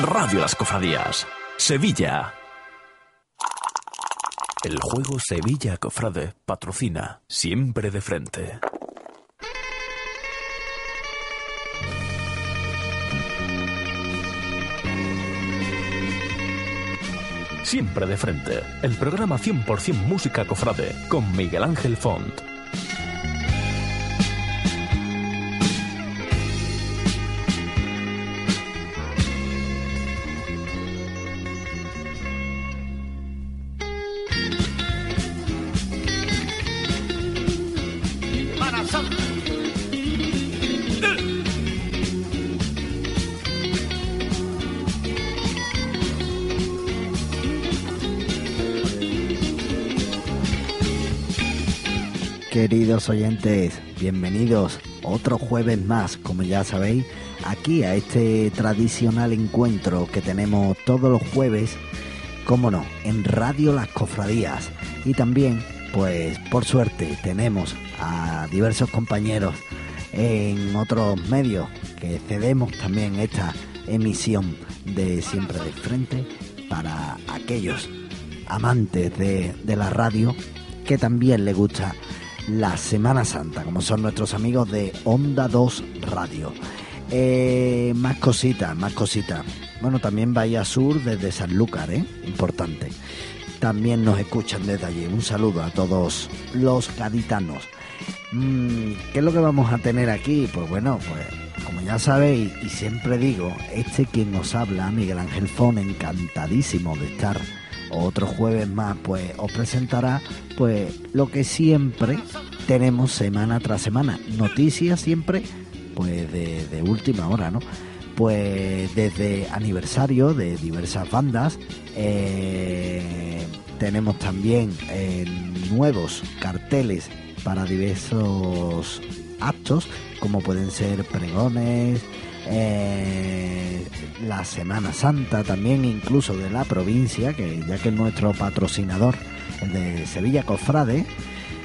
Radio Las Cofradías, Sevilla. El juego Sevilla Cofrade patrocina siempre de frente. Siempre de frente, el programa 100% música cofrade con Miguel Ángel Font. Oyentes, bienvenidos otro jueves más, como ya sabéis, aquí a este tradicional encuentro que tenemos todos los jueves, como no, en Radio Las Cofradías. Y también, pues por suerte, tenemos a diversos compañeros en otros medios que cedemos también esta emisión de Siempre de Frente para aquellos amantes de, de la radio que también le gusta la Semana Santa, como son nuestros amigos de Onda 2 Radio. Eh, más cositas, más cositas. Bueno, también Bahía Sur desde Sanlúcar, ¿eh? Importante. También nos escuchan desde allí. Un saludo a todos los gaditanos. Mm, ¿Qué es lo que vamos a tener aquí? Pues bueno, pues como ya sabéis y siempre digo, este quien nos habla, Miguel Ángel Fon, encantadísimo de estar otro jueves más, pues os presentará pues lo que siempre tenemos semana tras semana. Noticias siempre, pues de, última hora, ¿no? Pues desde aniversario de diversas bandas, eh, tenemos también eh, nuevos carteles para diversos actos, como pueden ser pregones, eh, la Semana Santa también incluso de la provincia, que ya que nuestro patrocinador, el de Sevilla Cofrade,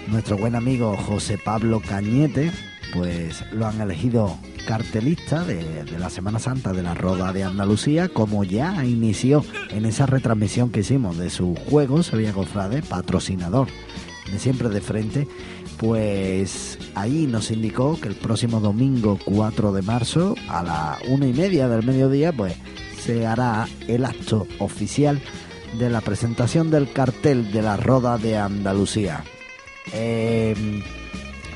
nuestro buen amigo José Pablo Cañete, pues lo han elegido cartelista de, de, la Semana Santa de la Roda de Andalucía, como ya inició en esa retransmisión que hicimos de su juego, Sevilla Cofrade, patrocinador de siempre de frente, pues ahí nos indicó que el próximo domingo 4 de marzo a la una y media del mediodía pues se hará el acto oficial de la presentación del cartel de la Roda de Andalucía. Em,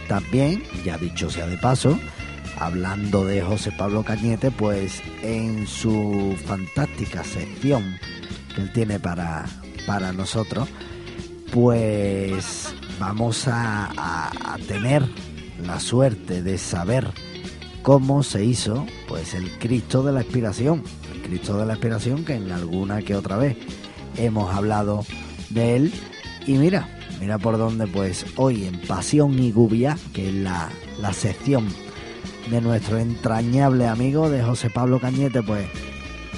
también, ya dicho sea de paso, hablando de José Pablo Cañete, pues en su fantástica sección que él tiene para, para nosotros, pues vamos a, tener la suerte de saber cómo se hizo pues el Cristo de la Expiración, el Cristo de la Expiración que en alguna que otra vez hemos hablado de él y mira, mira por dónde pues hoy en Pasión y Gubia, que es la, la sección de nuestro entrañable amigo de José Pablo Cañete, pues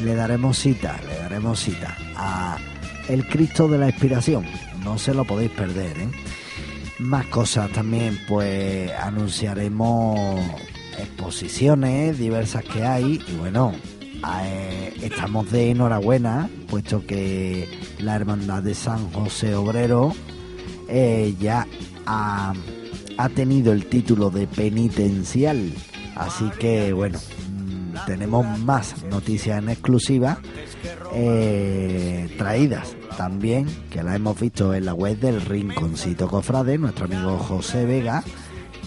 le daremos cita, le daremos cita a el Cristo de la Expiración. No se lo podéis perder, ¿eh? Más cosas también, pues anunciaremos exposiciones diversas que hay y bueno, eh, estamos de enhorabuena, puesto que la Hermandad de San José Obrero eh, ya ha, tenido el título de penitencial. Así que bueno, mm, tenemos más noticias en exclusiva eh, traídas también, que la hemos visto en la web del Rinconcito Cofrade, nuestro amigo José Vega,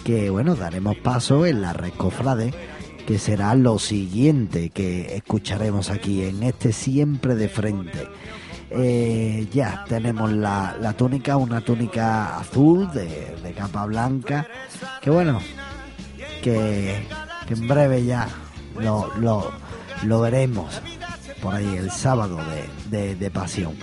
que bueno, daremos paso en la red Cofrade, que será lo siguiente que escucharemos aquí en este siempre de frente. Eh, ya tenemos la, túnica, una túnica azul de, capa blanca, que bueno, que, en breve ya lo, lo, veremos por ahí el sábado de, de pasión.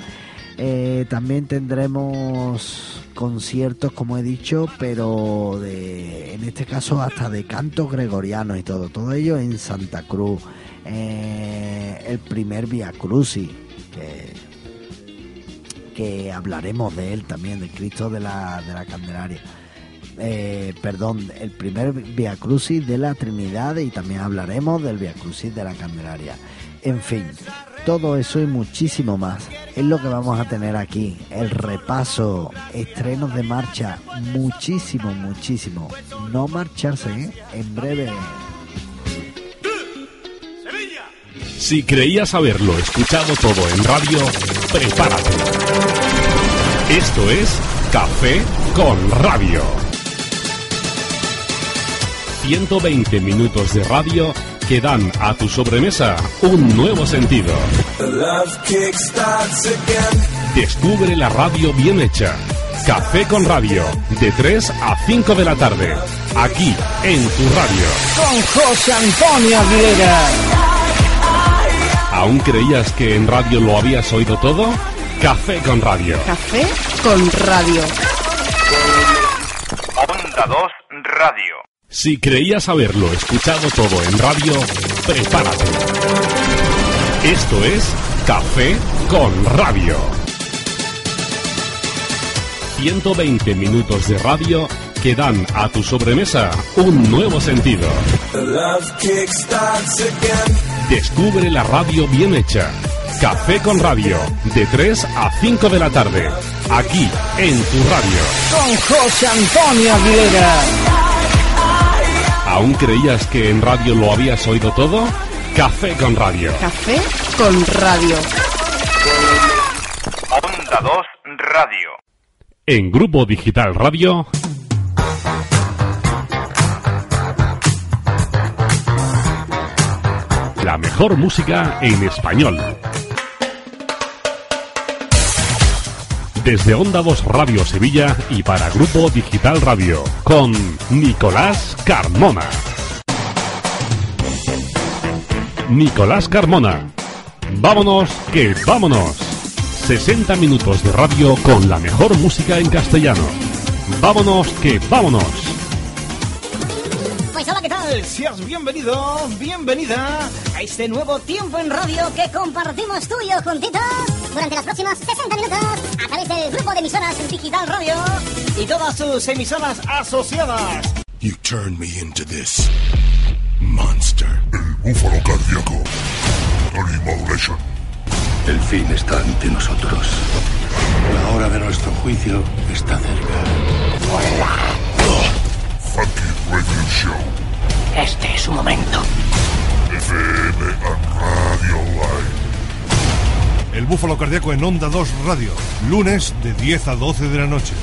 Eh, también tendremos conciertos, como he dicho, pero en este caso hasta de cantos gregorianos y todo. Todo ello en Santa Cruz. Eh, el primer Via Crucis, que, que hablaremos de él también, de Cristo de la, de la Candelaria. Eh, perdón, el primer Via Crucis de la Trinidad y también hablaremos del Via Crucis de la Candelaria. En fin, todo eso y muchísimo más es lo que vamos a tener aquí. El repaso, estrenos de marcha, muchísimo, muchísimo. No marcharse, ¿eh? en breve. Si creías haberlo escuchado todo en radio, prepárate. Esto es Café con Radio. 120 minutos de radio que dan a tu sobremesa un nuevo sentido. Descubre la radio bien hecha. Café con Radio, de 3 a 5 de la tarde, aquí en tu radio. Con José Antonio Aguilera. ¿Aún creías que en radio lo habías oído todo? Café con Radio. Café con Radio. Onda 2 Radio. Si creías haberlo escuchado todo en radio, prepárate. Esto es Café con Radio. 120 minutos de radio que dan a tu sobremesa un nuevo sentido. Descubre la radio bien hecha. Café con Radio, de 3 a 5 de la tarde, aquí en tu radio. Con José Antonio Aguilera. ¿Aún creías que en radio lo habías oído todo? Café con Radio. Café con Radio. Onda 2 Radio. En Grupo Digital Radio. La mejor música en español. Desde Onda 2 Radio Sevilla y para Grupo Digital Radio, con Nicolás Carmona. Nicolás Carmona. Vámonos, que vámonos. 60 minutos de radio con la mejor música en castellano. Vámonos, que vámonos. Pues hola, ¿qué tal? Seas bienvenido, bienvenida a este nuevo tiempo en radio que compartimos tú y yo juntitos durante las próximas 60 minutos a través del grupo de emisoras Digital Radio y todas sus emisoras asociadas. You turned me into this monster. El búfalo cardíaco. Tony. El fin está ante nosotros. La hora de nuestro juicio está cerca. Funky Radio Show. Este es su momento. FM and Radio Live. El Búfalo Cardíaco en Onda 2 Radio, lunes de 10 a 12 de la noche.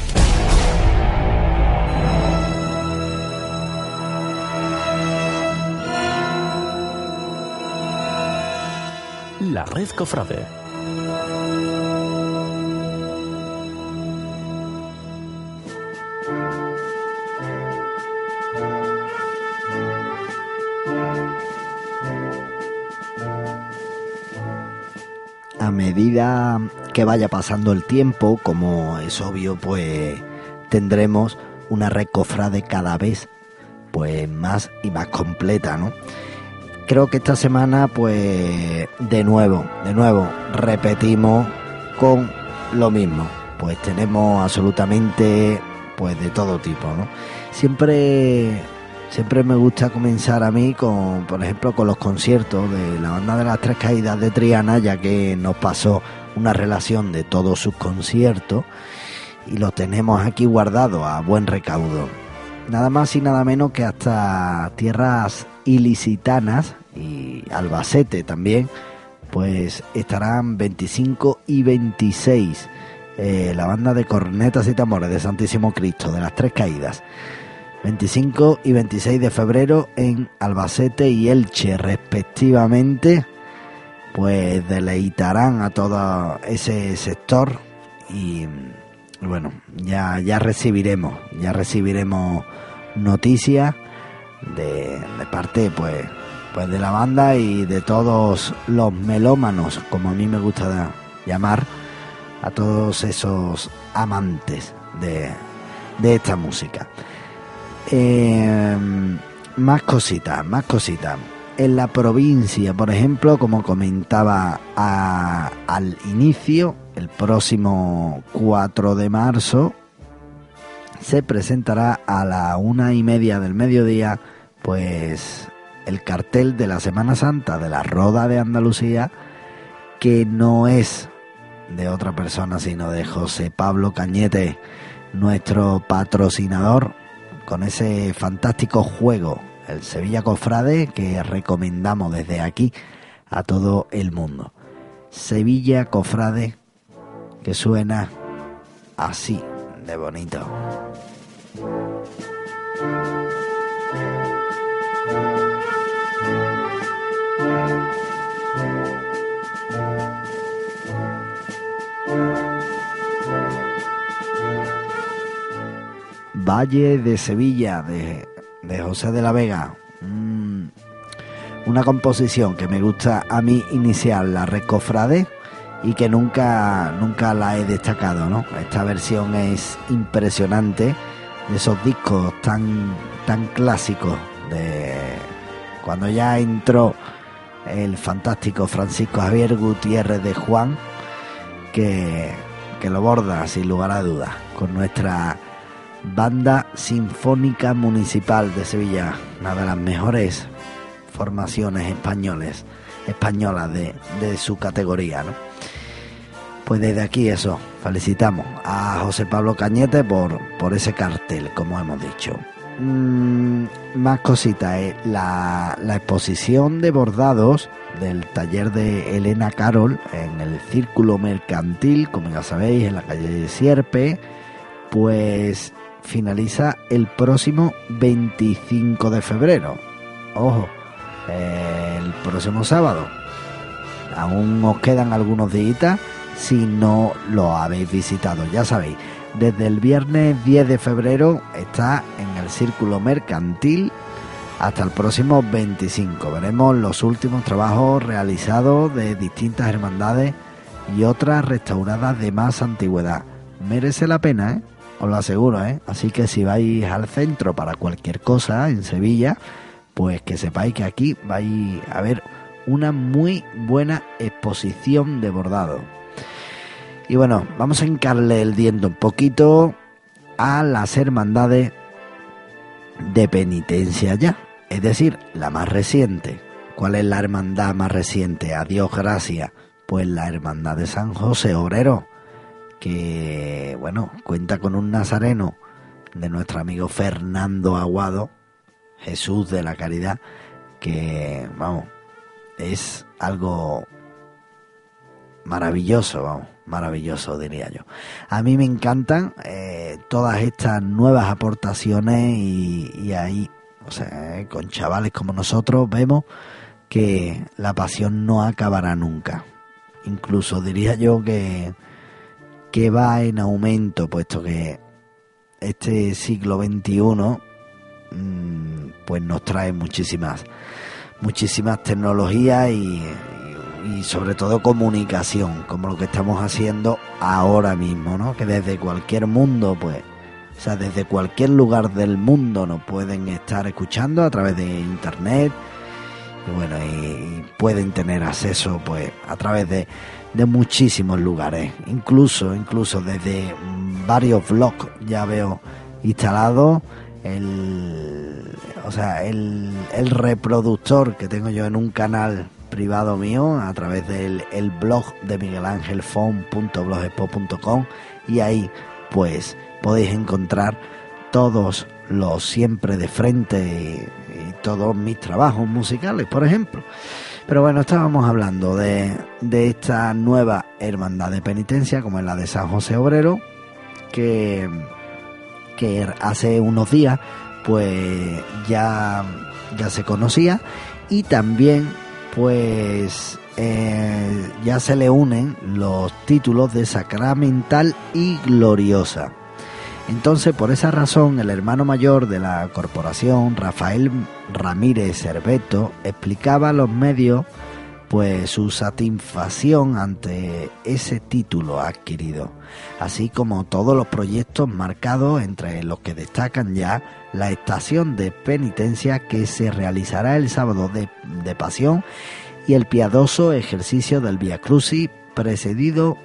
La Red Cofrade. Medida que vaya pasando el tiempo, como es obvio, pues tendremos una red cofrade cada vez pues más y más completa, ¿no? Creo que esta semana pues de nuevo, de nuevo repetimos con lo mismo. Pues tenemos absolutamente pues de todo tipo, ¿no? Siempre Siempre me gusta comenzar a mí con, por ejemplo, con los conciertos de la banda de las tres caídas de Triana, ya que nos pasó una relación de todos sus conciertos y lo tenemos aquí guardado a buen recaudo. Nada más y nada menos que hasta tierras ilicitanas y Albacete también, pues estarán 25 y 26 eh, la banda de cornetas y tambores de Santísimo Cristo, de las tres caídas. 25 y 26 de febrero en Albacete y Elche respectivamente, pues deleitarán a todo ese sector y bueno, ya, ya recibiremos, ya recibiremos noticias de, parte pues, pues de la banda y de todos los melómanos, como a mí me gusta llamar, a todos esos amantes de, de esta música. Eh, más cositas, más cositas. En la provincia, por ejemplo, como comentaba al inicio, el próximo 4 de marzo se presentará a la una y media del mediodía, pues el cartel de la Semana Santa de la Roda de Andalucía, que no es de otra persona, sino de José Pablo Cañete, nuestro patrocinador, con ese fantástico juego, el Sevilla Cofrade, que recomendamos desde aquí a todo el mundo. Sevilla Cofrade, que suena así de bonito. Valle de Sevilla de, de José de la Vega. Mm, una composición que me gusta a mí iniciar, la Recofrade, y que nunca, nunca la he destacado, ¿no? Esta versión es impresionante de esos discos tan, tan clásicos de cuando ya entró el fantástico Francisco Javier Gutiérrez de Juan, que, que lo borda sin lugar a dudas con nuestra Banda Sinfónica Municipal de Sevilla, una de las mejores formaciones españoles, españolas de, de su categoría. ¿no? Pues desde aquí eso, felicitamos a José Pablo Cañete por, por ese cartel, como hemos dicho. Mm, más cositas, eh. la, la exposición de bordados del taller de Elena Carol en el Círculo Mercantil, como ya sabéis, en la calle de Sierpe, pues finaliza el próximo 25 de febrero. Ojo, el próximo sábado. Aún os quedan algunos días si no lo habéis visitado. Ya sabéis, desde el viernes 10 de febrero está en el Círculo Mercantil hasta el próximo 25. Veremos los últimos trabajos realizados de distintas hermandades y otras restauradas de más antigüedad. Merece la pena, ¿eh? Os lo aseguro, ¿eh? Así que si vais al centro para cualquier cosa en Sevilla, pues que sepáis que aquí vais a ver una muy buena exposición de bordado. Y bueno, vamos a encarle el diente un poquito a las hermandades de penitencia ya, es decir, la más reciente. ¿Cuál es la hermandad más reciente? Adiós, gracias. Pues la hermandad de San José Obrero que, bueno, cuenta con un nazareno de nuestro amigo Fernando Aguado, Jesús de la Caridad, que, vamos, es algo maravilloso, vamos, maravilloso diría yo. A mí me encantan eh, todas estas nuevas aportaciones y, y ahí, o sea, eh, con chavales como nosotros vemos que la pasión no acabará nunca. Incluso diría yo que que va en aumento, puesto que este siglo XXI mm, pues nos trae muchísimas, muchísimas tecnologías y, y, sobre todo comunicación, como lo que estamos haciendo ahora mismo, ¿no? Que desde cualquier mundo, pues, o sea, desde cualquier lugar del mundo nos pueden estar escuchando a través de internet y bueno, y pueden tener acceso, pues, a través de de muchísimos lugares, incluso, incluso desde varios blogs ya veo instalado el, o sea, el, el reproductor que tengo yo en un canal privado mío a través del el blog de miguelangelfon.blogspot.com y ahí pues podéis encontrar todos los siempre de frente y, y todos mis trabajos musicales, por ejemplo. Pero bueno, estábamos hablando de, de esta nueva hermandad de penitencia, como es la de San José Obrero, que, que hace unos días pues ya, ya se conocía y también pues eh, ya se le unen los títulos de sacramental y gloriosa. Entonces, por esa razón, el hermano mayor de la corporación, Rafael Ramírez Cerveto, explicaba a los medios pues su satisfacción ante ese título adquirido, así como todos los proyectos marcados entre los que destacan ya la estación de penitencia que se realizará el sábado de, de Pasión y el piadoso ejercicio del Via Crucis precedido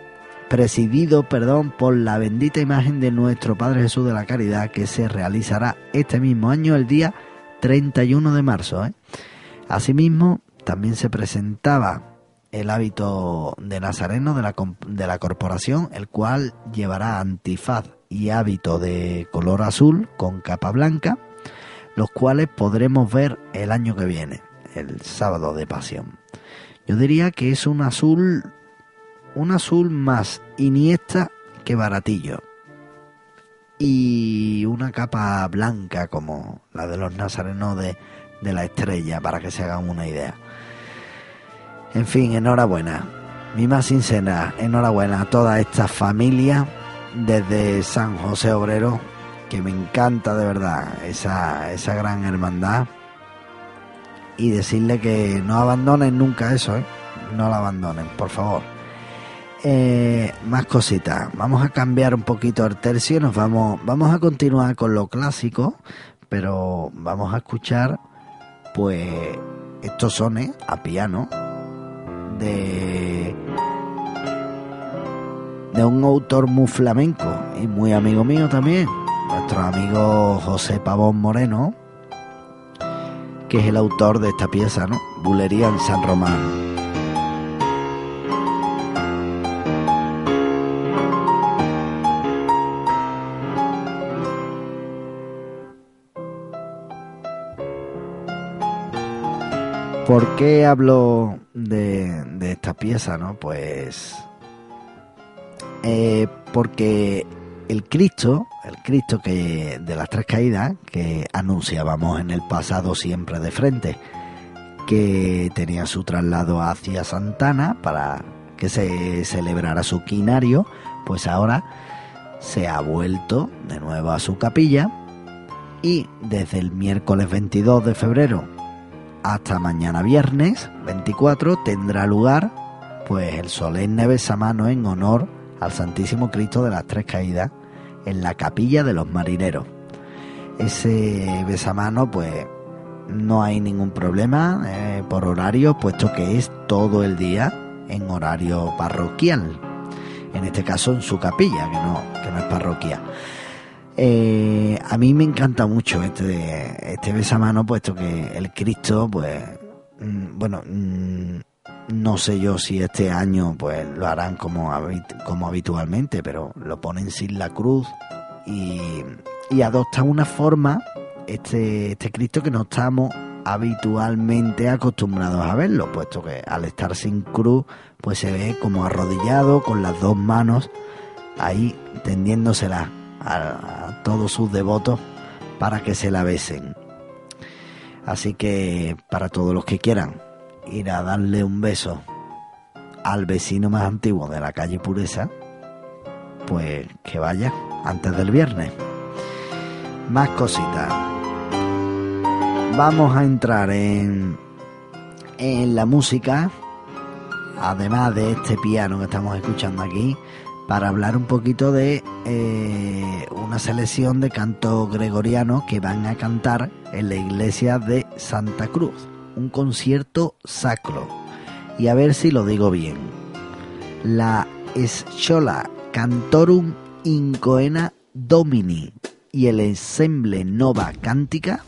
presidido perdón, por la bendita imagen de nuestro Padre Jesús de la Caridad que se realizará este mismo año el día 31 de marzo. ¿eh? Asimismo, también se presentaba el hábito de Nazareno de la, de la corporación, el cual llevará antifaz y hábito de color azul con capa blanca, los cuales podremos ver el año que viene, el sábado de pasión. Yo diría que es un azul, un azul más iniesta que baratillo. Y una capa blanca como la de los nazarenos de, de la estrella, para que se hagan una idea. En fin, enhorabuena. Mi más sincera enhorabuena a toda esta familia desde San José Obrero, que me encanta de verdad esa, esa gran hermandad. Y decirle que no abandonen nunca eso, ¿eh? No la abandonen, por favor. Eh, más cositas. Vamos a cambiar un poquito el tercio. Nos vamos, vamos a continuar con lo clásico, pero vamos a escuchar, pues, estos sones a piano de de un autor muy flamenco y muy amigo mío también, nuestro amigo José Pavón Moreno, que es el autor de esta pieza, ¿no? Bulería en San Román. ¿Por qué hablo de, esta pieza, no? Pues eh, porque el Cristo, el Cristo que de las tres caídas que anunciábamos en el pasado siempre de frente, que tenía su traslado hacia Santana para que se celebrara su quinario, pues ahora se ha vuelto de nuevo a su capilla y desde el miércoles 22 de febrero hasta mañana viernes 24 tendrá lugar pues el solemne besamano en honor al Santísimo Cristo de las Tres Caídas en la capilla de los marineros. Ese besamano, pues no hay ningún problema eh, por horario, puesto que es todo el día en horario parroquial. En este caso en su capilla, que no, que no es parroquia. Eh, a mí me encanta mucho este, este besamano, puesto que el Cristo, pues, mm, bueno, mm, no sé yo si este año pues lo harán como, como habitualmente, pero lo ponen sin la cruz y, y adopta una forma, este, este Cristo, que no estamos habitualmente acostumbrados a verlo, puesto que al estar sin cruz, pues se ve como arrodillado con las dos manos ahí tendiéndosela a, todos sus devotos para que se la besen. Así que para todos los que quieran ir a darle un beso al vecino más antiguo de la calle Pureza, pues que vaya antes del viernes. Más cositas. Vamos a entrar en, en la música, además de este piano que estamos escuchando aquí, para hablar un poquito de eh, una selección de canto gregoriano que van a cantar en la iglesia de Santa Cruz un concierto sacro. Y a ver si lo digo bien. La Schola Cantorum Incoena Domini y el Ensemble Nova Cántica,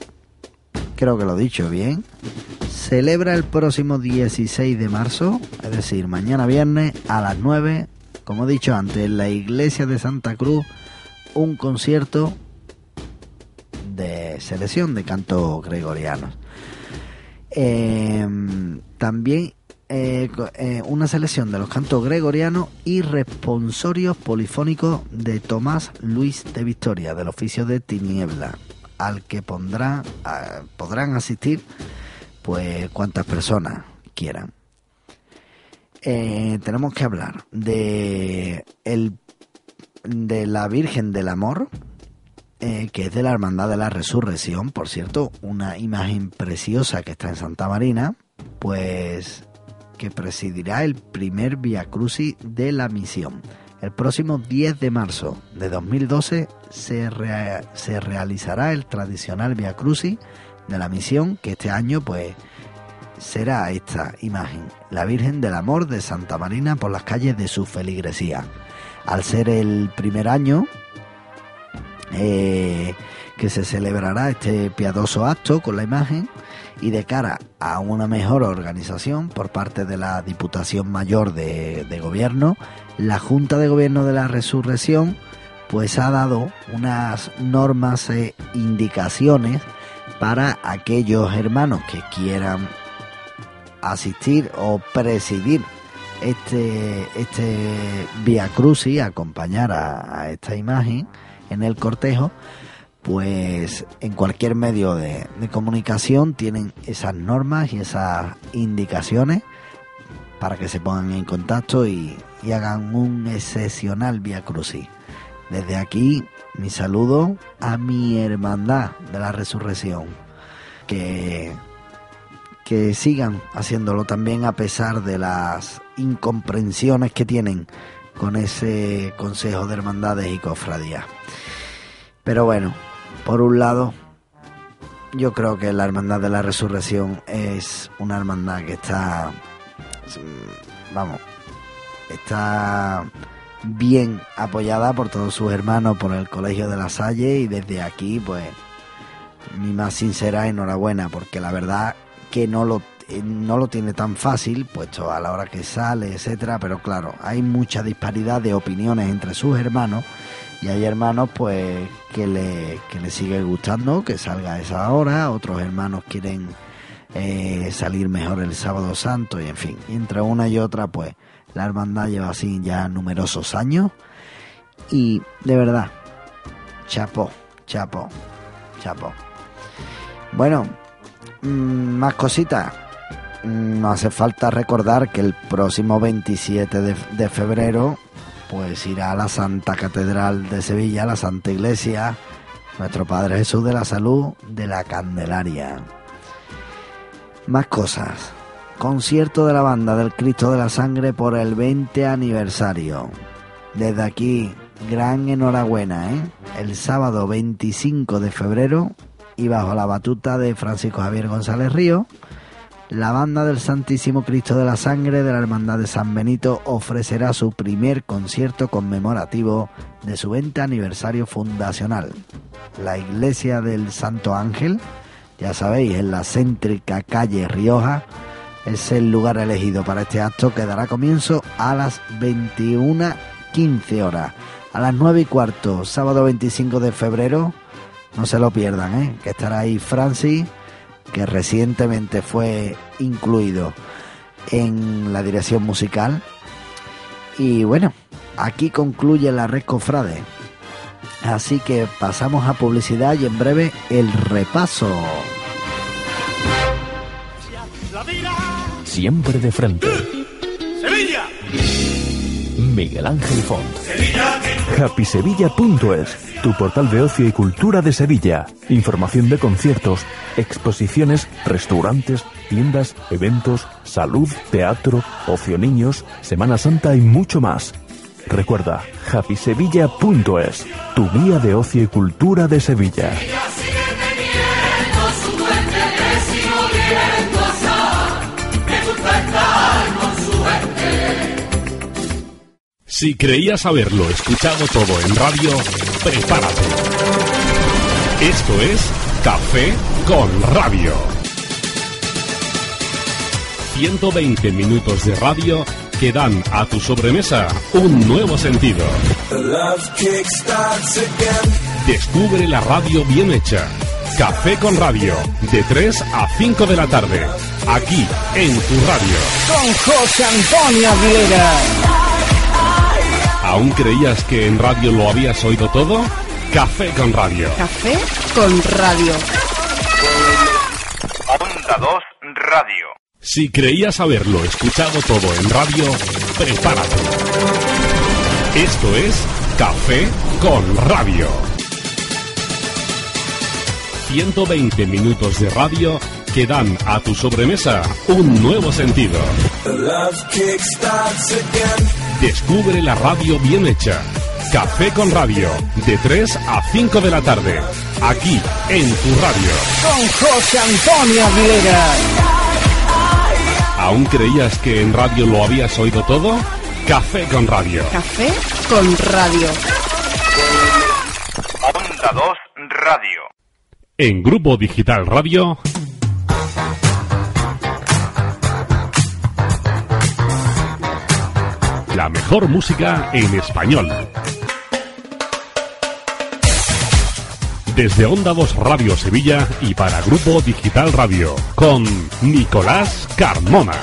creo que lo he dicho bien, celebra el próximo 16 de marzo, es decir, mañana viernes a las 9, como he dicho antes, en la iglesia de Santa Cruz, un concierto de selección de cantos gregorianos. Em, también eh, eh, una selección de los cantos gregorianos y responsorios polifónicos de Tomás Luis de Victoria, del oficio de Tiniebla, al que podrán asistir pues cuantas personas quieran. Eh, tenemos que hablar de, el, de la Virgen del Amor, eh, que es de la Hermandad de la Resurrección, por cierto, una imagen preciosa que está en Santa Marina, pues que presidirá el primer Via Crucis de la misión. El próximo 10 de marzo de 2012 se, se realizará el tradicional Via Crucis de la misión, que este año pues será esta imagen, la Virgen del Amor de Santa Marina por las calles de su feligresía. Al ser el primer año, eh, que se celebrará este piadoso acto con la imagen y de cara a una mejor organización por parte de la Diputación Mayor de, de Gobierno, la Junta de Gobierno de la Resurrección pues ha dado unas normas e indicaciones para aquellos hermanos que quieran asistir o presidir este, este Via Crucis, acompañar a, esta imagen en el cortejo, pues en cualquier medio de, de comunicación tienen esas normas y esas indicaciones para que se pongan en contacto y, y hagan un excepcional Via Crucis. Desde aquí, mi saludo a mi hermandad de la resurrección. Que, que sigan haciéndolo también a pesar de las incomprensiones que tienen con ese Consejo de Hermandades y Cofradías. Pero bueno, por un lado, yo creo que la Hermandad de la Resurrección es una hermandad que está, vamos, está bien apoyada por todos sus hermanos, por el Colegio de la Salle y desde aquí, pues, mi más sincera enhorabuena, porque la verdad que no lo, eh, no lo tiene tan fácil, puesto a la hora que sale, etcétera, pero claro, hay mucha disparidad de opiniones entre sus hermanos y hay hermanos pues que le, que le sigue gustando que salga a esa hora, otros hermanos quieren eh, salir mejor el sábado santo y en fin, entre una y otra pues la hermandad lleva así ya numerosos años y de verdad, chapo, chapo, chapo. Bueno, más cositas. Mm, No hace falta recordar que el próximo 27 de, de febrero pues irá a la Santa Catedral de Sevilla, la Santa Iglesia, nuestro Padre Jesús de la Salud de la Candelaria. Más cosas. Concierto de la banda del Cristo de la Sangre por el 20 aniversario. Desde aquí, gran enhorabuena, ¿eh? El sábado 25 de febrero y bajo la batuta de Francisco Javier González Río, la banda del Santísimo Cristo de la Sangre de la Hermandad de San Benito ofrecerá su primer concierto conmemorativo de su 20 aniversario fundacional. La iglesia del Santo Ángel, ya sabéis, en la céntrica calle Rioja, es el lugar elegido para este acto que dará comienzo a las 21.15 horas. A las 9 y cuarto, sábado 25 de febrero, no se lo pierdan, ¿eh? que estará ahí Francis, que recientemente fue incluido en la dirección musical. Y bueno, aquí concluye la red cofrade. Así que pasamos a publicidad y en breve el repaso. Siempre de frente. ¡Sevilla! Miguel Ángel Font. HappySevilla.es, tu portal de ocio y cultura de Sevilla. Información de conciertos, exposiciones, restaurantes, tiendas, eventos, salud, teatro, ocio niños, Semana Santa y mucho más. Recuerda, HappySevilla.es, tu guía de ocio y cultura de Sevilla. Si creías haberlo escuchado todo en radio, prepárate. Esto es Café con Radio. 120 minutos de radio que dan a tu sobremesa un nuevo sentido. Descubre la radio bien hecha. Café con Radio, de 3 a 5 de la tarde, aquí en tu radio. Con José Antonio Aguilera. ¿Aún creías que en radio lo habías oído todo? Café con Radio. Café con Radio. Onda 2 Radio. Si creías haberlo escuchado todo en radio, prepárate. Esto es Café con Radio. 120 minutos de radio que dan a tu sobremesa un nuevo sentido. Descubre la radio bien hecha. Café con Radio, de 3 a 5 de la tarde, aquí en tu radio. Con José Antonio Aguilera. ¿Aún creías que en radio lo habías oído todo? Café con Radio. Café con Radio. Onda J2 Radio. En Grupo Digital Radio. La mejor música en español. Desde Onda 2 Radio Sevilla y para Grupo Digital Radio, con Nicolás Carmona.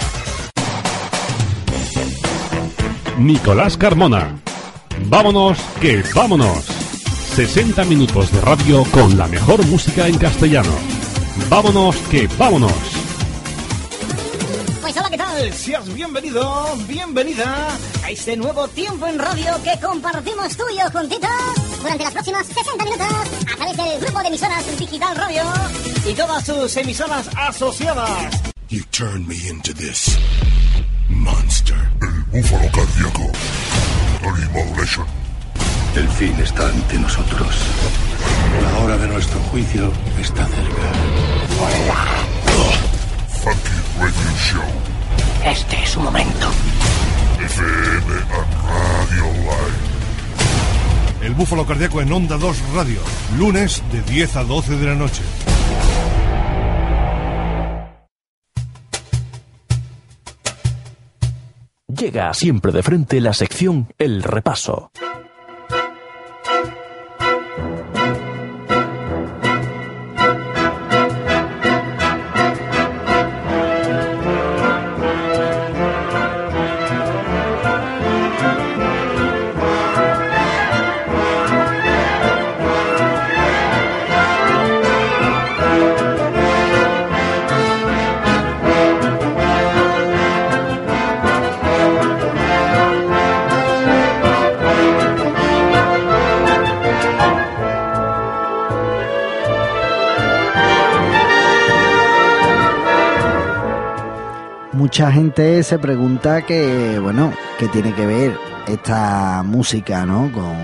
Nicolás Carmona. Vámonos, que vámonos. 60 minutos de radio con la mejor música en castellano. Vámonos, que vámonos. Pues hola, ¿qué tal? Seas bienvenido, bienvenida a este nuevo tiempo en radio que compartimos tú y yo juntitos durante las próximas 60 minutos a través del grupo de emisoras Digital Radio y todas sus emisoras asociadas. You turned me into this monster. El búfalo cardíaco. Tony Modulation. El fin está ante nosotros. La hora de nuestro juicio está cerca. Funky Radio Show. Este es su momento. FM Radio Live. El búfalo cardíaco en Onda 2 Radio. Lunes de 10 a 12 de la noche. Llega siempre de frente la sección El Repaso. Mucha gente se pregunta que, bueno, qué tiene que ver esta música, ¿no? Con,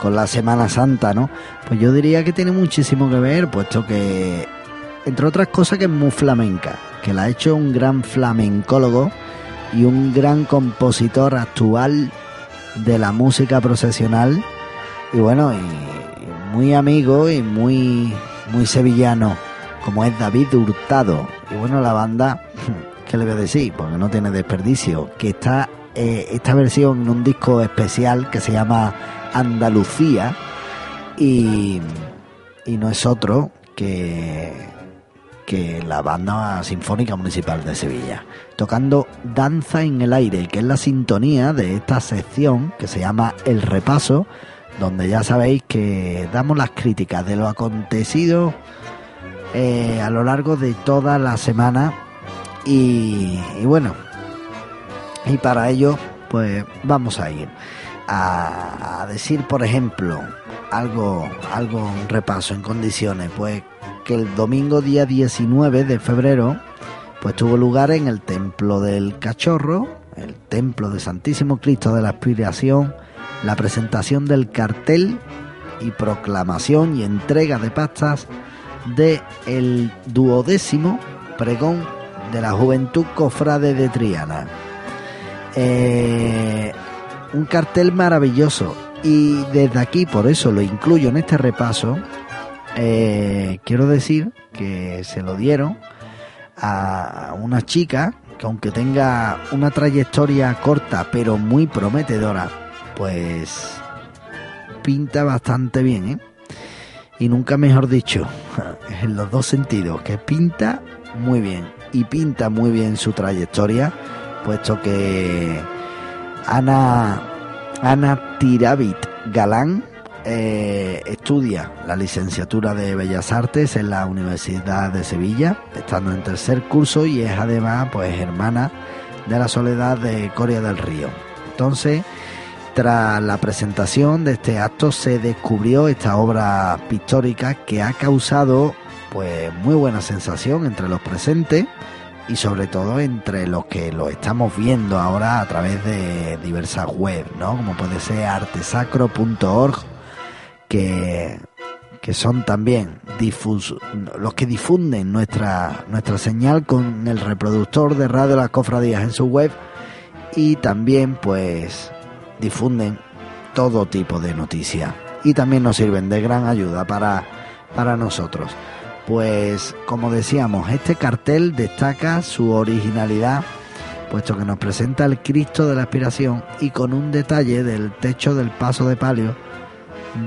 con la Semana Santa, ¿no? Pues yo diría que tiene muchísimo que ver, puesto que, entre otras cosas, que es muy flamenca, que la ha hecho un gran flamencólogo y un gran compositor actual de la música procesional, y bueno, y, y muy amigo y muy, muy sevillano, como es David Hurtado. Y bueno, la banda ¿qué le voy a decir? Porque no tiene desperdicio. Que está eh, esta versión en un disco especial que se llama Andalucía y, y no es otro que, que la banda sinfónica municipal de Sevilla. Tocando Danza en el aire, que es la sintonía de esta sección que se llama El Repaso, donde ya sabéis que damos las críticas de lo acontecido eh, a lo largo de toda la semana y, bueno, y para ello, pues vamos a ir a, a, decir, por ejemplo, algo, algo, un repaso en condiciones, pues que el domingo día 19 de febrero, pues tuvo lugar en el Templo del Cachorro, el Templo de Santísimo Cristo de la Aspiración, la presentación del cartel y proclamación y entrega de pastas de el duodécimo pregón de la Juventud Cofrade de Triana. Eh, un cartel maravilloso y desde aquí, por eso lo incluyo en este repaso, eh, quiero decir que se lo dieron a una chica que aunque tenga una trayectoria corta pero muy prometedora, pues pinta bastante bien, ¿eh? Y nunca mejor dicho, en los dos sentidos, que pinta muy bien y pinta muy bien su trayectoria, puesto que Ana, Ana Tirabit Galán eh, estudia la licenciatura de Bellas Artes en la Universidad de Sevilla, estando en tercer curso y es además pues hermana de la Soledad de Coria del Río. Entonces, tras la presentación de este acto se descubrió esta obra pictórica que ha causado pues muy buena sensación entre los presentes y sobre todo entre los que lo estamos viendo ahora a través de diversas webs, ¿no? Como puede ser artesacro.org, que, que son también difus, los que difunden nuestra, nuestra señal con el reproductor de Radio Las Cofradías en su web y también pues difunden todo tipo de noticias. y también nos sirven de gran ayuda para, para nosotros. Pues como decíamos, este cartel destaca su originalidad, puesto que nos presenta el Cristo de la Aspiración y con un detalle del techo del paso de palio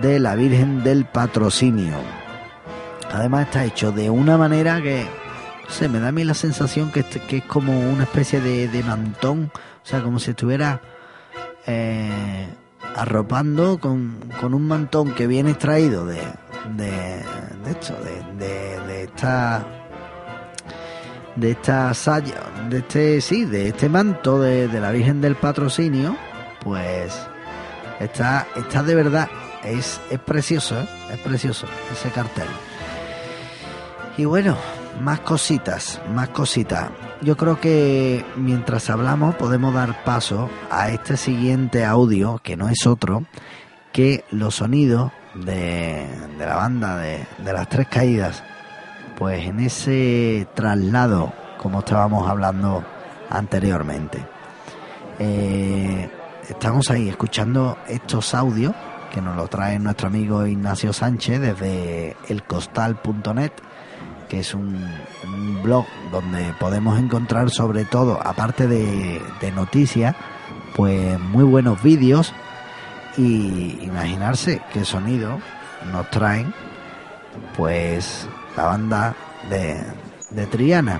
de la Virgen del Patrocinio. Además está hecho de una manera que, no sé, me da a mí la sensación que, es- que es como una especie de, de mantón, o sea, como si estuviera eh, arropando con, con un mantón que viene extraído de, de, de esto, de, de, de esta de esta saya, de este sí, de este manto de, de la Virgen del Patrocinio, pues está, está de verdad, es, es precioso, ¿eh? es precioso ese cartel. Y bueno, más cositas, más cositas. Yo creo que mientras hablamos podemos dar paso a este siguiente audio, que no es otro, que los sonidos de, la banda de, las tres caídas, pues en ese traslado, como estábamos hablando anteriormente. Eh, estamos ahí escuchando estos audios que nos lo trae nuestro amigo Ignacio Sánchez desde elcostal.net que es un, un blog donde podemos encontrar sobre todo, aparte de, de noticias, pues muy buenos vídeos y imaginarse qué sonido nos traen pues la banda de, de Triana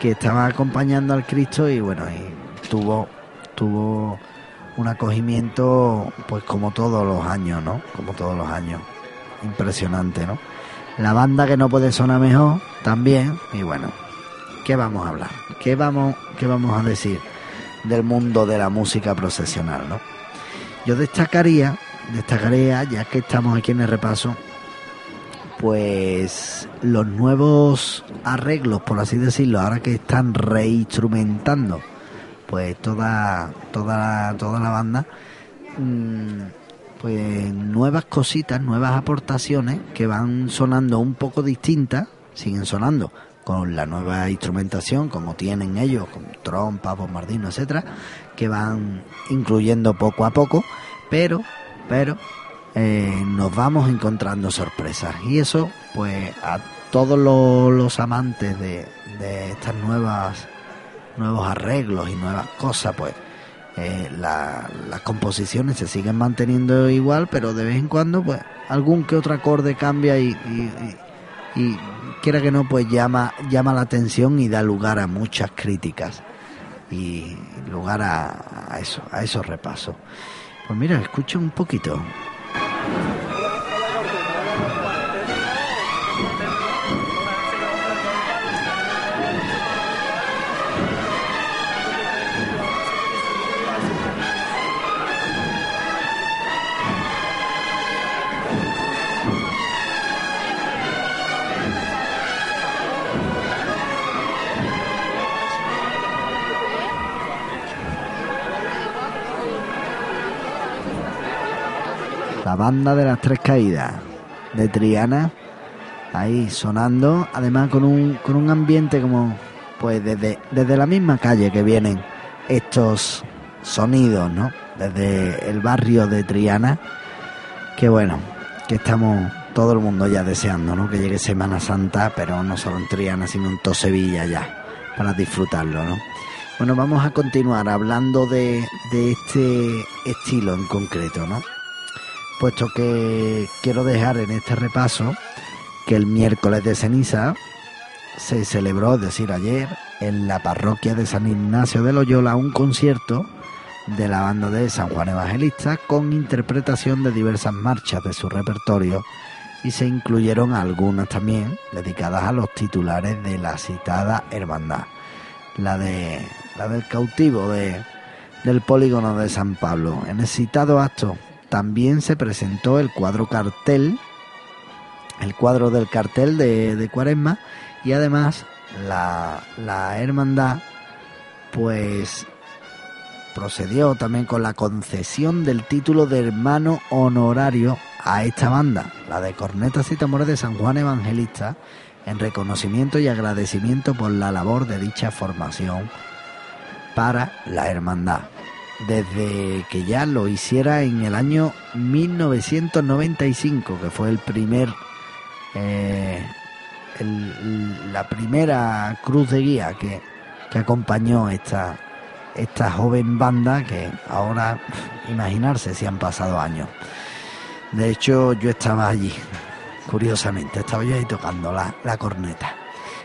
que estaba acompañando al Cristo y bueno y tuvo tuvo un acogimiento pues como todos los años no como todos los años. Impresionante no la banda que no puede sonar mejor también. Y bueno qué vamos a hablar qué vamos qué vamos a decir del mundo de la música procesional no yo destacaría destacaría ya que estamos aquí en el repaso pues los nuevos arreglos por así decirlo ahora que están reinstrumentando pues toda toda toda la banda mm, pues nuevas cositas, nuevas aportaciones que van sonando un poco distintas, siguen sonando con la nueva instrumentación como tienen ellos, con trompa, bombardino, etcétera, que van incluyendo poco a poco, pero, pero eh, nos vamos encontrando sorpresas. Y eso, pues a todos los, amantes de, de estas nuevas nuevos arreglos y nuevas cosas, pues eh, la- las composiciones se siguen manteniendo igual, pero de vez en cuando, pues, algún que otro acorde cambia y- y- quiera que no, pues llama, llama la atención y da lugar a muchas críticas y lugar a, a eso, a esos repasos. Pues mira, escucha un poquito. La banda de las tres caídas de Triana, ahí sonando, además con un, con un ambiente como, pues desde, desde la misma calle que vienen estos sonidos, ¿no? Desde el barrio de Triana, que bueno, que estamos todo el mundo ya deseando, ¿no? Que llegue Semana Santa, pero no solo en Triana, sino en toda Sevilla ya, para disfrutarlo, ¿no? Bueno, vamos a continuar hablando de, de este estilo en concreto, ¿no? Puesto que quiero dejar en este repaso que el miércoles de ceniza se celebró, es decir, ayer, en la parroquia de San Ignacio de Loyola un concierto de la banda de San Juan Evangelista con interpretación de diversas marchas de su repertorio y se incluyeron algunas también dedicadas a los titulares de la citada hermandad, la de la del cautivo de, del polígono de San Pablo. En el citado acto también se presentó el cuadro cartel, el cuadro del cartel de, Cuaresma y además la, la hermandad pues procedió también con la concesión del título de hermano honorario a esta banda, la de Cornetas y Tambores de San Juan Evangelista, en reconocimiento y agradecimiento por la labor de dicha formación para la hermandad. Desde que ya lo hiciera en el año 1995, que fue el primer, eh, la primera cruz de guía que, que acompañó esta, esta joven banda que ahora, imaginarse si han pasado años. De hecho, yo estaba allí, curiosamente, estaba yo ahí tocando la, la corneta.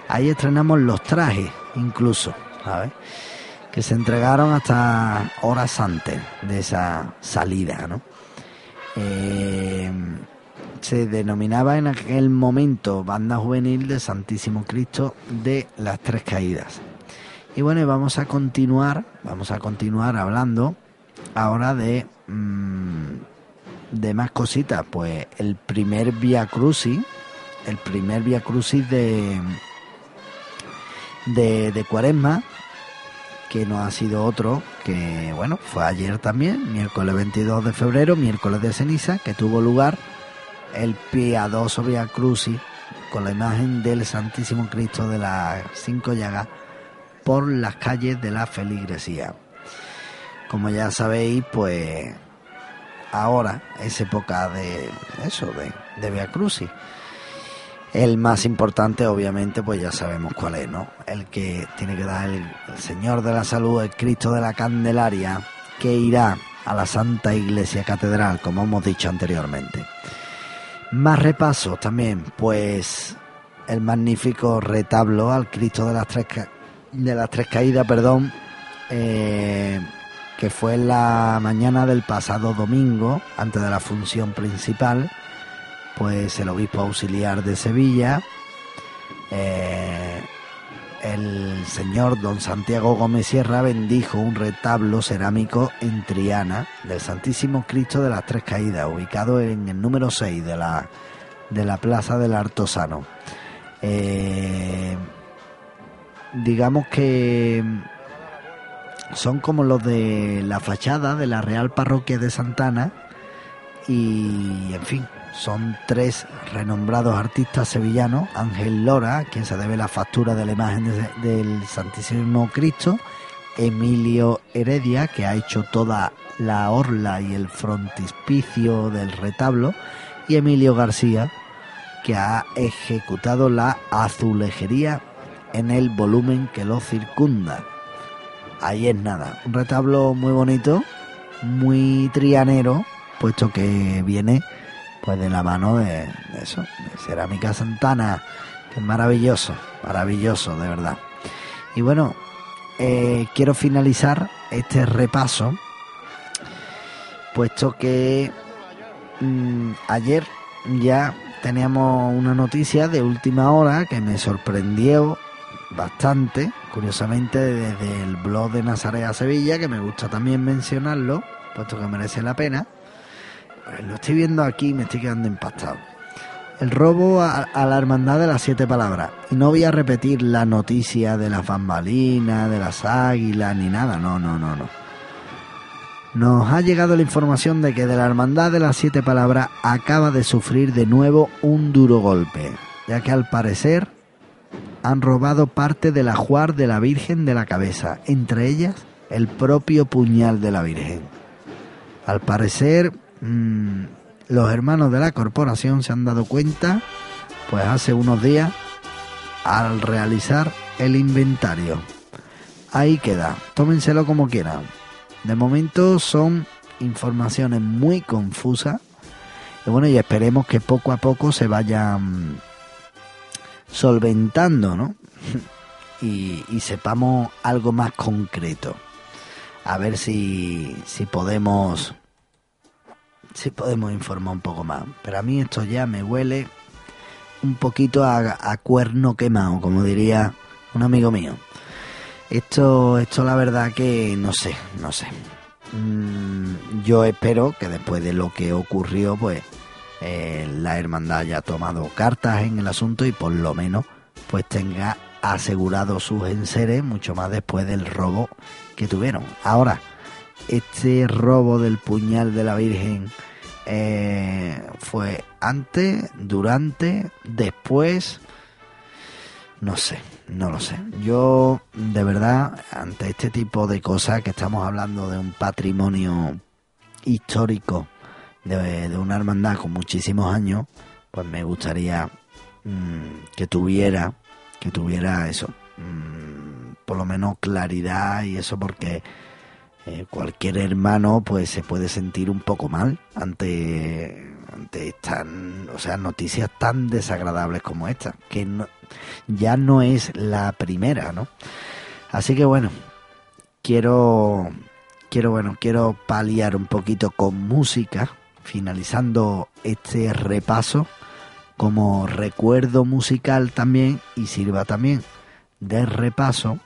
Ahí estrenamos los trajes, incluso, ¿sabes? Que se entregaron hasta horas antes de esa salida, ¿no? Eh, se denominaba en aquel momento Banda Juvenil de Santísimo Cristo de las Tres Caídas. Y bueno, vamos a continuar, vamos a continuar hablando ahora de, mm, de más cositas. Pues el primer Via Crucis, el primer Via Crucis de, de Cuaresma, que no ha sido otro que, bueno, fue ayer también, miércoles 22 de febrero, miércoles de ceniza, que tuvo lugar el piadoso Via Crucis con la imagen del Santísimo Cristo de las Cinco Llagas por las calles de la feligresía. Como ya sabéis, pues ahora es época de eso, de, de Via Crucis. El más importante, obviamente, pues ya sabemos cuál es, ¿no? El que tiene que dar el, Señor de la Salud, el Cristo de la Candelaria, que irá a la Santa Iglesia Catedral, como hemos dicho anteriormente. Más repasos también, pues el magnífico retablo al Cristo de las tres, ca- de las tres caídas, perdón, eh, que fue en la mañana del pasado domingo, antes de la función principal, pues el obispo auxiliar de Sevilla, eh, el señor don Santiago Gómez Sierra bendijo un retablo cerámico en Triana del Santísimo Cristo de las Tres Caídas, ubicado en el número 6 de la, de la Plaza del Artosano. Eh, digamos que son como los de la fachada de la Real Parroquia de Santana y en fin, son tres renombrados artistas sevillanos, Ángel Lora, quien se debe la factura de la imagen de- del Santísimo Cristo, Emilio Heredia, que ha hecho toda la orla y el frontispicio del retablo, y Emilio García, que ha ejecutado la azulejería en el volumen que lo circunda. Ahí es nada, un retablo muy bonito, muy trianero, puesto que viene pues de la mano de, eso, de Cerámica Santana, que es maravilloso, maravilloso, de verdad. Y bueno, eh, quiero finalizar este repaso, puesto que mm, ayer ya teníamos una noticia de última hora que me sorprendió bastante, curiosamente desde el blog de Nazarea Sevilla, que me gusta también mencionarlo, puesto que merece la pena. Pues Lo estoy viendo aquí y me estoy quedando impactado. El robo a, a la hermandad de las siete palabras. Y no voy a repetir la noticia de las bambalinas, de las águilas, ni nada. No, no, no, no. Nos ha llegado la información de que de la hermandad de las siete palabras acaba de sufrir de nuevo un duro golpe, ya que al parecer han robado parte del ajuar de la Virgen de la cabeza, entre ellas el propio puñal de la Virgen. Al parecer, mm, los hermanos de la corporación se han dado cuenta, pues hace unos días, al realizar el inventario. Ahí queda, tómenselo como quieran. De momento son informaciones muy confusas. Y bueno, y esperemos que poco a poco se vayan solventando, ¿no? Y, y sepamos algo más concreto. A ver si, si podemos si podemos informar un poco más. Pero a mí esto ya me huele un poquito a, a cuerno quemado, como diría un amigo mío. Esto, esto la verdad que no sé, no sé. Mm, yo espero que después de lo que ocurrió, pues eh, la hermandad haya tomado cartas en el asunto y por lo menos pues tenga asegurado sus enseres mucho más después del robo que tuvieron. Ahora, este robo del puñal de la Virgen eh, fue antes, durante, después. no sé, no lo sé. Yo, de verdad, ante este tipo de cosas que estamos hablando de un patrimonio histórico, de, de una hermandad con muchísimos años, pues me gustaría mm, que tuviera, que tuviera eso, mm, por lo menos claridad y eso porque eh, cualquier hermano pues se puede sentir un poco mal ante ante estas o sea noticias tan desagradables como esta que no, ya no es la primera no así que bueno quiero quiero bueno quiero paliar un poquito con música finalizando este repaso como recuerdo musical también y sirva también de repaso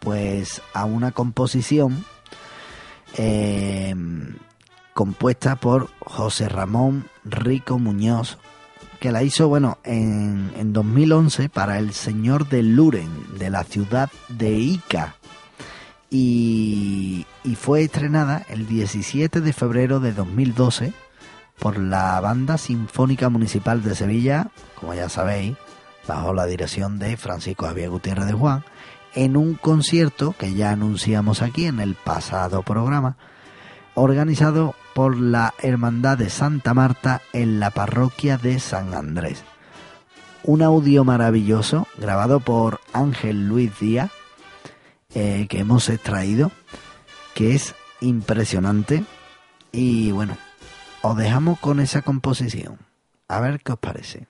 pues a una composición eh, compuesta por José Ramón Rico Muñoz, que la hizo, bueno, en, en 2011 para el Señor de Luren, de la ciudad de Ica. Y, y fue estrenada el 17 de febrero de 2012 por la Banda Sinfónica Municipal de Sevilla, como ya sabéis, bajo la dirección de Francisco Javier Gutiérrez de Juan, en un concierto que ya anunciamos aquí en el pasado programa, organizado por la Hermandad de Santa Marta en la parroquia de San Andrés. Un audio maravilloso grabado por Ángel Luis Díaz eh, que hemos extraído, que es impresionante y bueno, os dejamos con esa composición. A ver qué os parece.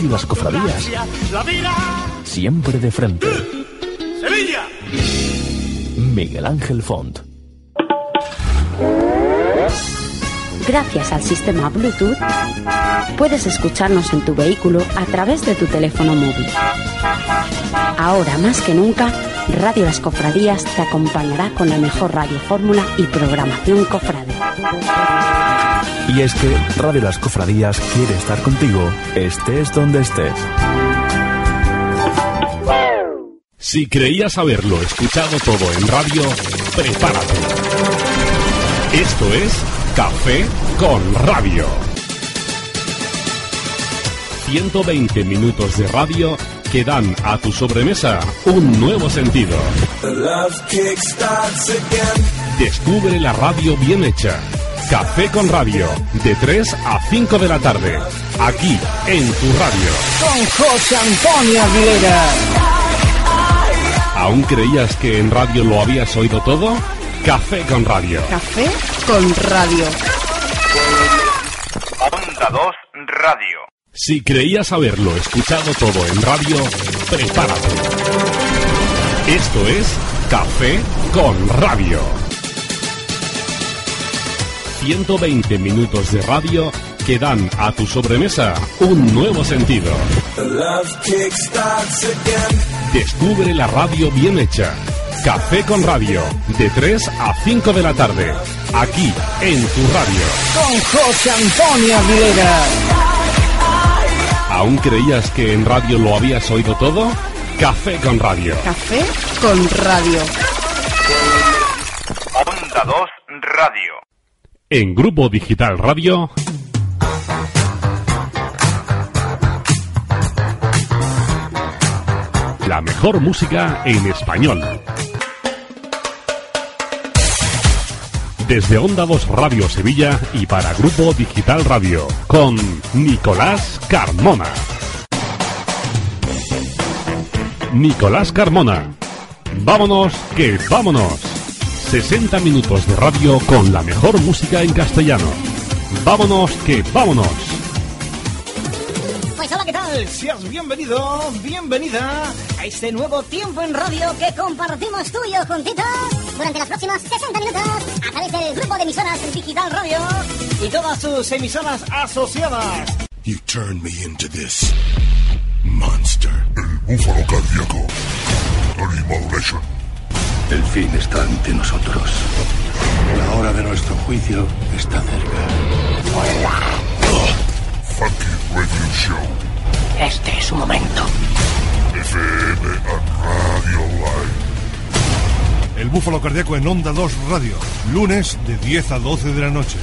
Radio Las Cofradías, siempre de frente. ¡Sevilla! Miguel Ángel Font. Gracias al sistema Bluetooth, puedes escucharnos en tu vehículo a través de tu teléfono móvil. Ahora más que nunca, Radio Las Cofradías te acompañará con la mejor radio fórmula y programación cofrade. Y es que Radio Las Cofradías quiere estar contigo, estés donde estés. Si creías haberlo escuchado todo en radio, prepárate. Esto es Café con Radio. 120 minutos de radio que dan a tu sobremesa un nuevo sentido. Descubre la radio bien hecha. Café con Radio, de 3 a 5 de la tarde, aquí en tu radio. Con José Antonio Aguilera. ¿Aún creías que en radio lo habías oído todo? Café con Radio. Café con Radio. Onda 2 Radio. Si creías haberlo escuchado todo en radio, prepárate. Esto es Café con Radio. 120 minutos de radio que dan a tu sobremesa un nuevo sentido. Descubre la radio bien hecha. Café con Radio, de 3 a 5 de la tarde, aquí en tu radio. Con José Antonio Aguilera. ¿Aún creías que en radio lo habías oído todo? Café con Radio. Café con Radio. Onda 2 Radio. En Grupo Digital Radio. La mejor música en español. Desde Onda 2 Radio Sevilla y para Grupo Digital Radio, con Nicolás Carmona. Nicolás Carmona. Vámonos, que vámonos. 60 minutos de radio con la mejor música en castellano. Vámonos, que vámonos. Pues hola, ¿qué tal? Seas bienvenido, bienvenida a este nuevo tiempo en radio que compartimos tú y yo juntitos durante las próximas 60 minutos a través del grupo de emisoras Digital Radio y todas sus emisoras asociadas. You turned me into this monster. El búfalo cardíaco. Modulation. El fin está ante nosotros. La hora de nuestro juicio está cerca. Funky Radio Show. Este es su momento. FM Radio Live. El búfalo cardíaco en Onda 2 Radio. Lunes de 10 a 12 de la noche.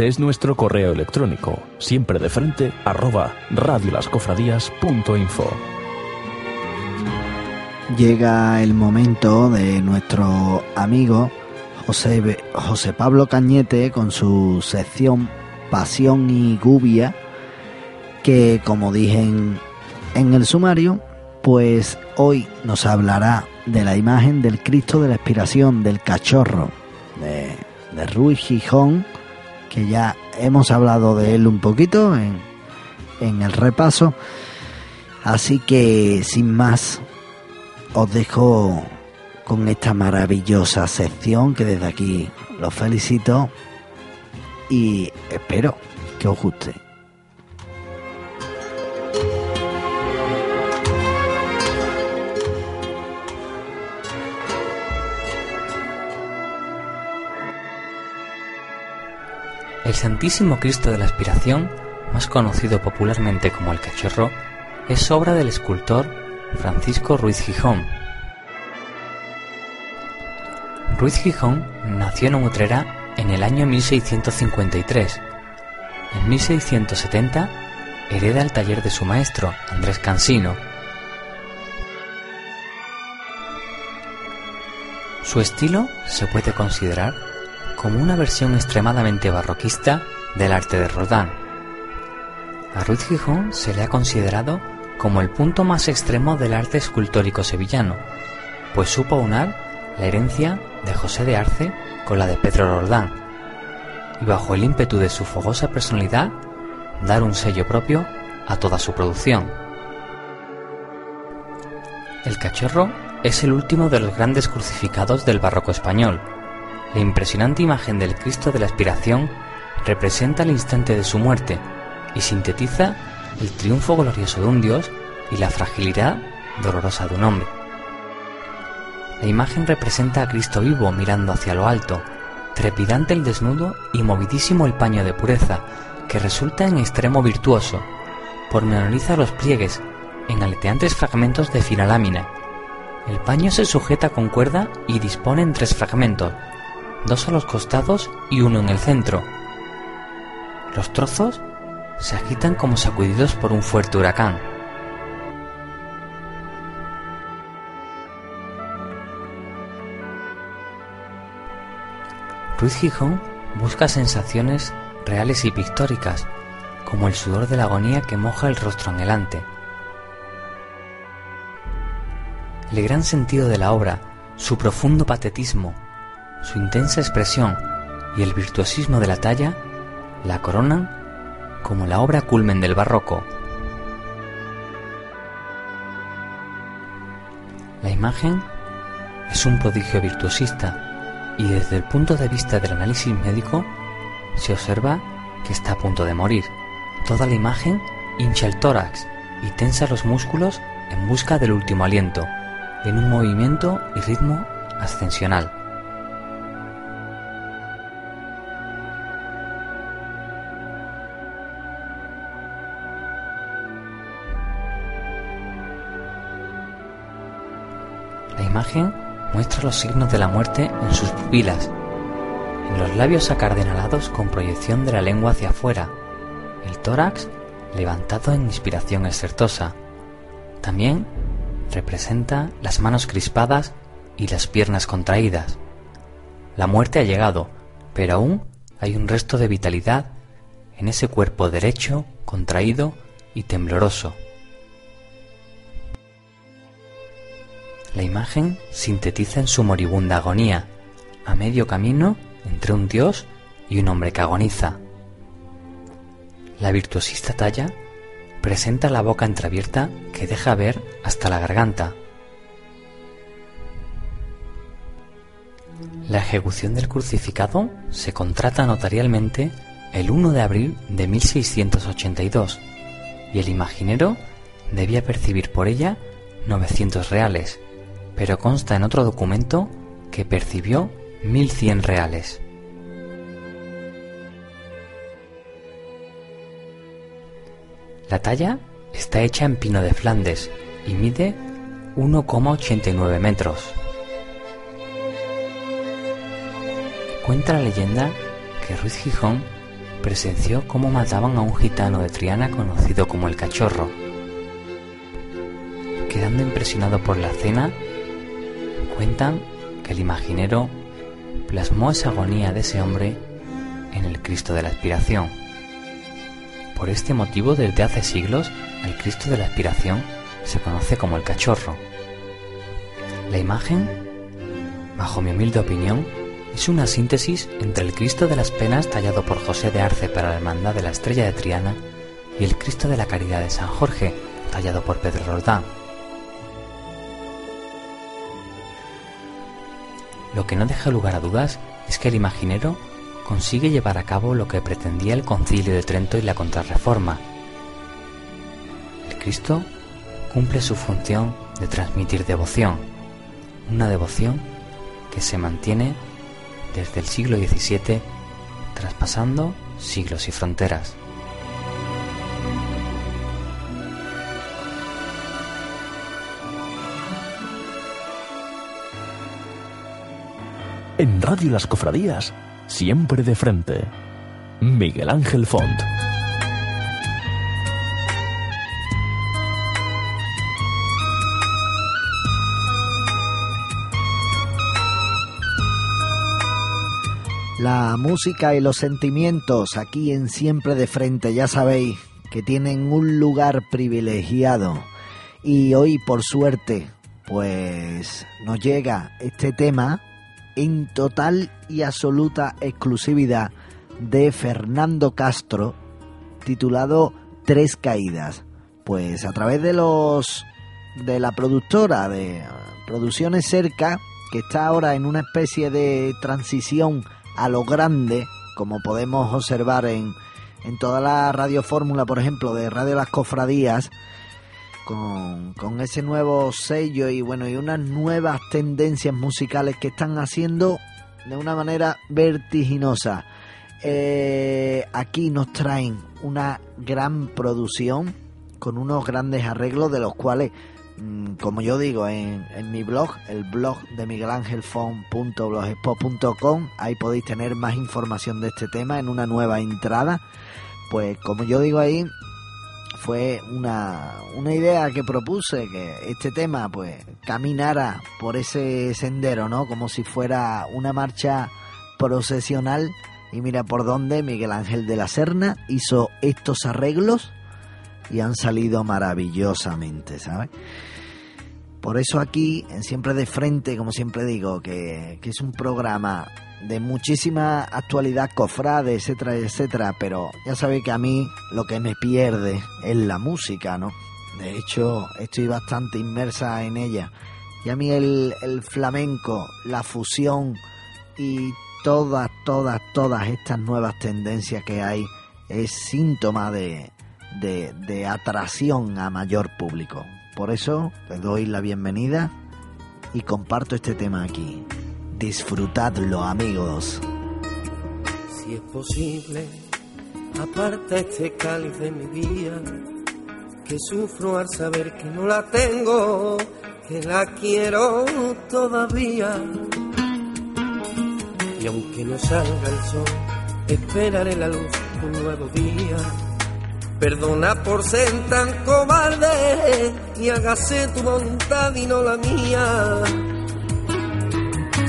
Este es nuestro correo electrónico, siempre de frente, arroba radiolascofradías.info. Llega el momento de nuestro amigo José, José Pablo Cañete con su sección Pasión y Gubia, que como dije en, el sumario, pues hoy nos hablará de la imagen del Cristo de la Expiración, del cachorro, de, de Ruiz Gijón, que ya hemos hablado de él un poquito en, en el repaso. Así que sin más, os dejo con esta maravillosa sección que desde aquí los felicito y espero que os guste. El Santísimo Cristo de la Aspiración, más conocido popularmente como el Cachorro, es obra del escultor Francisco Ruiz Gijón. Ruiz Gijón nació en Utrera en el año 1653. En 1670 hereda el taller de su maestro, Andrés Cansino. Su estilo se puede considerar como una versión extremadamente barroquista del arte de Rodin. A Ruiz Gijón se le ha considerado como el punto más extremo del arte escultórico sevillano, pues supo unar la herencia de José de Arce con la de Pedro Roldán, y bajo el ímpetu de su fogosa personalidad, dar un sello propio a toda su producción. El cachorro es el último de los grandes crucificados del barroco español, la impresionante imagen del Cristo de la Aspiración representa el instante de su muerte y sintetiza el triunfo glorioso de un Dios y la fragilidad dolorosa de un hombre. La imagen representa a Cristo vivo mirando hacia lo alto, trepidante el desnudo y movidísimo el paño de pureza, que resulta en extremo virtuoso, pormenoriza los pliegues en aleteantes fragmentos de fina lámina. El paño se sujeta con cuerda y dispone en tres fragmentos, dos a los costados y uno en el centro. Los trozos se agitan como sacudidos por un fuerte huracán. Ruiz Gijón busca sensaciones reales y pictóricas, como el sudor de la agonía que moja el rostro anhelante. El gran sentido de la obra, su profundo patetismo, su intensa expresión y el virtuosismo de la talla la coronan como la obra culmen del barroco. La imagen es un prodigio virtuosista y desde el punto de vista del análisis médico se observa que está a punto de morir. Toda la imagen hincha el tórax y tensa los músculos en busca del último aliento, en un movimiento y ritmo ascensional. Los signos de la muerte en sus pupilas, en los labios acardenalados con proyección de la lengua hacia afuera, el tórax levantado en inspiración exertosa. También representa las manos crispadas y las piernas contraídas. La muerte ha llegado, pero aún hay un resto de vitalidad en ese cuerpo derecho, contraído y tembloroso. La imagen sintetiza en su moribunda agonía, a medio camino entre un dios y un hombre que agoniza. La virtuosista talla presenta la boca entreabierta que deja ver hasta la garganta. La ejecución del crucificado se contrata notarialmente el 1 de abril de 1682 y el imaginero debía percibir por ella 900 reales, pero consta en otro documento que percibió 1.100 reales. La talla está hecha en pino de Flandes y mide 1,89 metros. Cuenta la leyenda que Ruiz Gijón presenció cómo mataban a un gitano de Triana conocido como el cachorro. Quedando impresionado por la cena, cuentan que el imaginero plasmó esa agonía de ese hombre en el Cristo de la Aspiración. Por este motivo, desde hace siglos, el Cristo de la Aspiración se conoce como el cachorro. La imagen, bajo mi humilde opinión, es una síntesis entre el Cristo de las Penas tallado por José de Arce para la Hermandad de la Estrella de Triana y el Cristo de la Caridad de San Jorge tallado por Pedro Roldán. Lo que no deja lugar a dudas es que el imaginero consigue llevar a cabo lo que pretendía el Concilio de Trento y la Contrarreforma. El Cristo cumple su función de transmitir devoción, una devoción que se mantiene desde el siglo XVII, traspasando siglos y fronteras. En Radio Las Cofradías, siempre de frente. Miguel Ángel Font. La música y los sentimientos aquí en Siempre de Frente, ya sabéis que tienen un lugar privilegiado. Y hoy, por suerte, pues nos llega este tema en total y absoluta exclusividad de Fernando Castro, titulado Tres Caídas. Pues a través de los de la productora de Producciones Cerca, que está ahora en una especie de transición a lo grande, como podemos observar en, en toda la radiofórmula, por ejemplo, de Radio Las Cofradías, con, ese nuevo sello y bueno, y unas nuevas tendencias musicales que están haciendo de una manera vertiginosa. Eh, aquí nos traen una gran producción con unos grandes arreglos de los cuales Mm, como yo digo en, mi blog, el blog de miguelangelfon.blogspot.com, ahí podéis tener más información de este tema en una nueva entrada. Pues como yo digo ahí, fue una, una idea que propuse, que este tema pues caminara por ese sendero, ¿no? Como si fuera una marcha procesional. Y mira por dónde Miguel Ángel de la Serna hizo estos arreglos y han salido maravillosamente, ¿sabes? Por eso aquí, en Siempre de Frente, como siempre digo, que, es un programa de muchísima actualidad, cofrade, etcétera, etcétera, pero ya sabéis que a mí lo que me pierde es la música, ¿no? De hecho, estoy bastante inmersa en ella. Y a mí el, el flamenco, la fusión y todas, todas, todas estas nuevas tendencias que hay es síntoma de, de, de atracción a mayor público. Por eso les doy la bienvenida y comparto este tema aquí. Disfrutadlo amigos. Si es posible, aparta este cáliz de mi vida, que sufro al saber que no la tengo, que la quiero todavía. Y aunque no salga el sol, esperaré la luz de un nuevo día Perdona por ser tan cobarde y hágase tu voluntad y no la mía.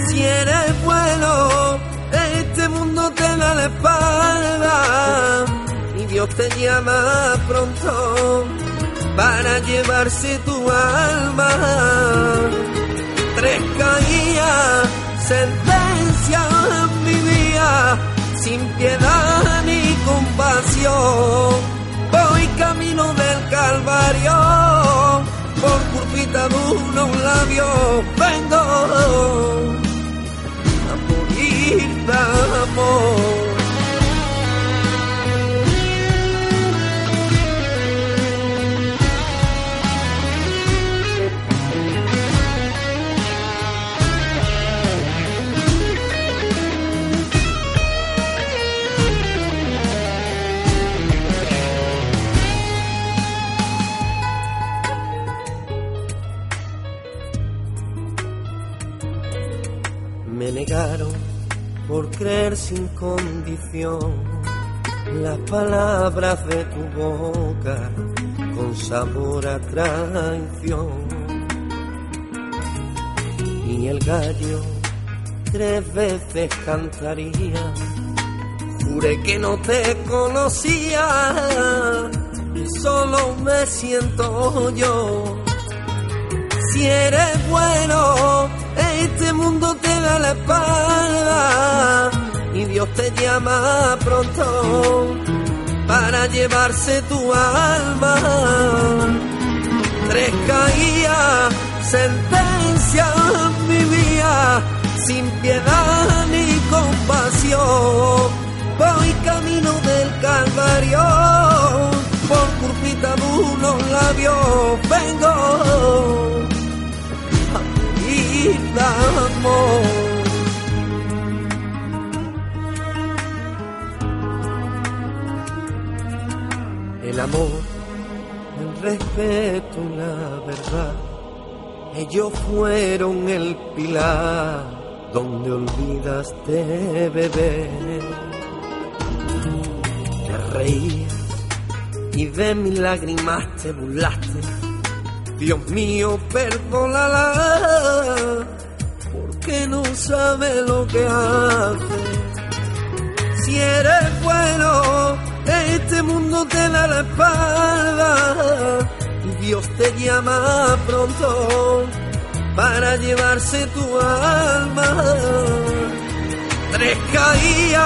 Si eres bueno, este mundo te da la espalda y Dios te llama pronto para llevarse tu alma. Tres caídas, sentencia mi vida, sin piedad ni compasión Voy camino del Calvario, por curvita de un labio vengo a morir de amor. Condición las palabras de tu boca con sabor a traición. Y el gallo tres veces cantaría, juré que no te conocía, que solo me siento yo. Si eres bueno, este mundo te da la espalda y Dios te llama pronto para llevarse tu alma. Tres caídas, sentencia vivía, sin piedad ni compasión. Voy camino del Calvario, por curpita de unos labios vengo a pedir el amor, el respeto, la verdad. Ellos fueron el pilar donde olvidaste beber. Te reías y de mis lágrimas te burlaste. Dios mío, perdónala, porque no sabe lo que hace. Si eres bueno, este mundo te da la espalda Dios te llama pronto para llevarse tu alma. Tres caídas.